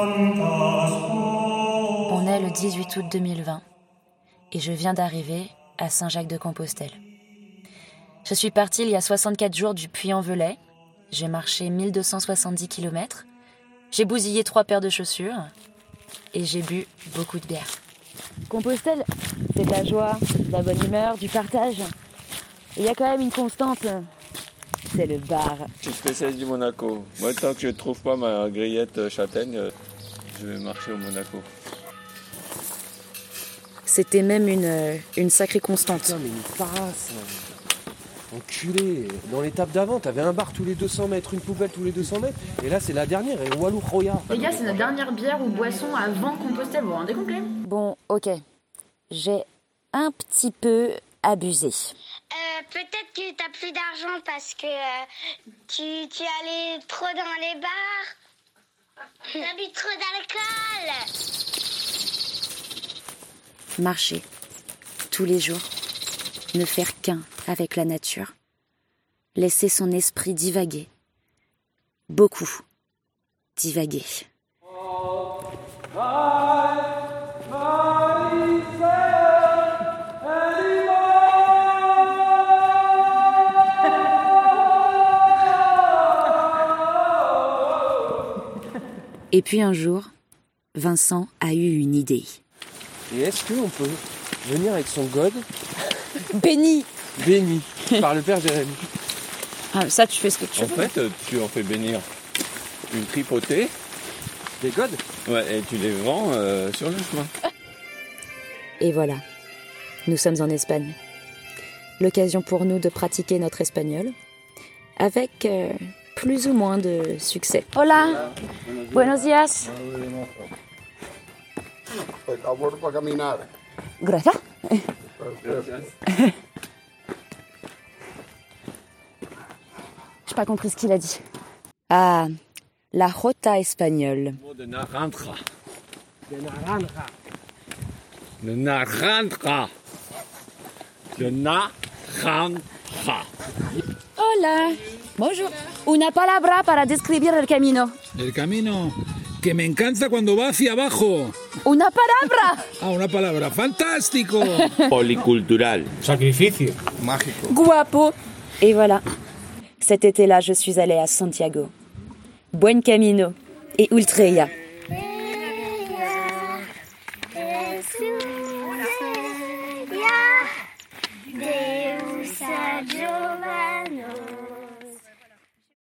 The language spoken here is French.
On est le 18 août 2020 et je viens d'arriver à Saint-Jacques-de-Compostelle. Je suis partie il y a 64 jours du Puy-en-Velay. J'ai marché 1270 km. J'ai bousillé trois paires de chaussures et j'ai bu beaucoup de bière. Compostelle, c'est de la joie, de la bonne humeur, du partage. Il y a quand même une constante, c'est le bar. Je suis spécialiste du Monaco. Moi, tant que je ne trouve pas ma grillette châtaigne, euh, je vais marcher au Monaco. C'était même une, euh, une sacrée constante. Putain, mais une parasse. Enculé. Dans l'étape d'avant, t'avais un bar tous les 200 mètres, une poubelle tous les 200 mètres. Et là, c'est la dernière. Et Walou Roya. Les gars, c'est notre dernière bière ou boisson avant Compostelle, vous vous rendez compte Bon, ok. J'ai un petit peu abusé. Euh, Peut-être que t'as plus d'argent parce que euh, tu, tu allais trop dans les bars. T'as bu trop d'alcool. Marcher tous les jours, ne faire qu'un avec la nature, laisser son esprit divaguer, beaucoup divaguer. Et puis un jour, Vincent a eu une idée. Et est-ce qu'on peut venir avec son god Béni béni par le père Jérémy ah, Ça, tu fais ce que tu En veux. fait, euh, tu en fais bénir une tripotée Des gods ouais, et tu les vends euh, sur le chemin. Et voilà, nous sommes en Espagne. L'occasion pour nous de pratiquer notre espagnol avec euh, plus ou moins de succès. Hola, buenos días. Por favor, para caminar. Gracias. J'ai pas compris ce qu'il a dit. Ah, la jota espagnole. Le mot de naranja. Le naranja. Le naranja. Hola. Bonjour. Una palabra para describir el camino. El camino que me encanta cuando va hacia abajo. Una palabra. Ah, una palabra. ¡Fantástico! Policultural. Sacrificio. Mágico. Guapo. Et voilà. Cet été-là, je suis allée à Santiago. Buen Camino et Ultreya. Jesús.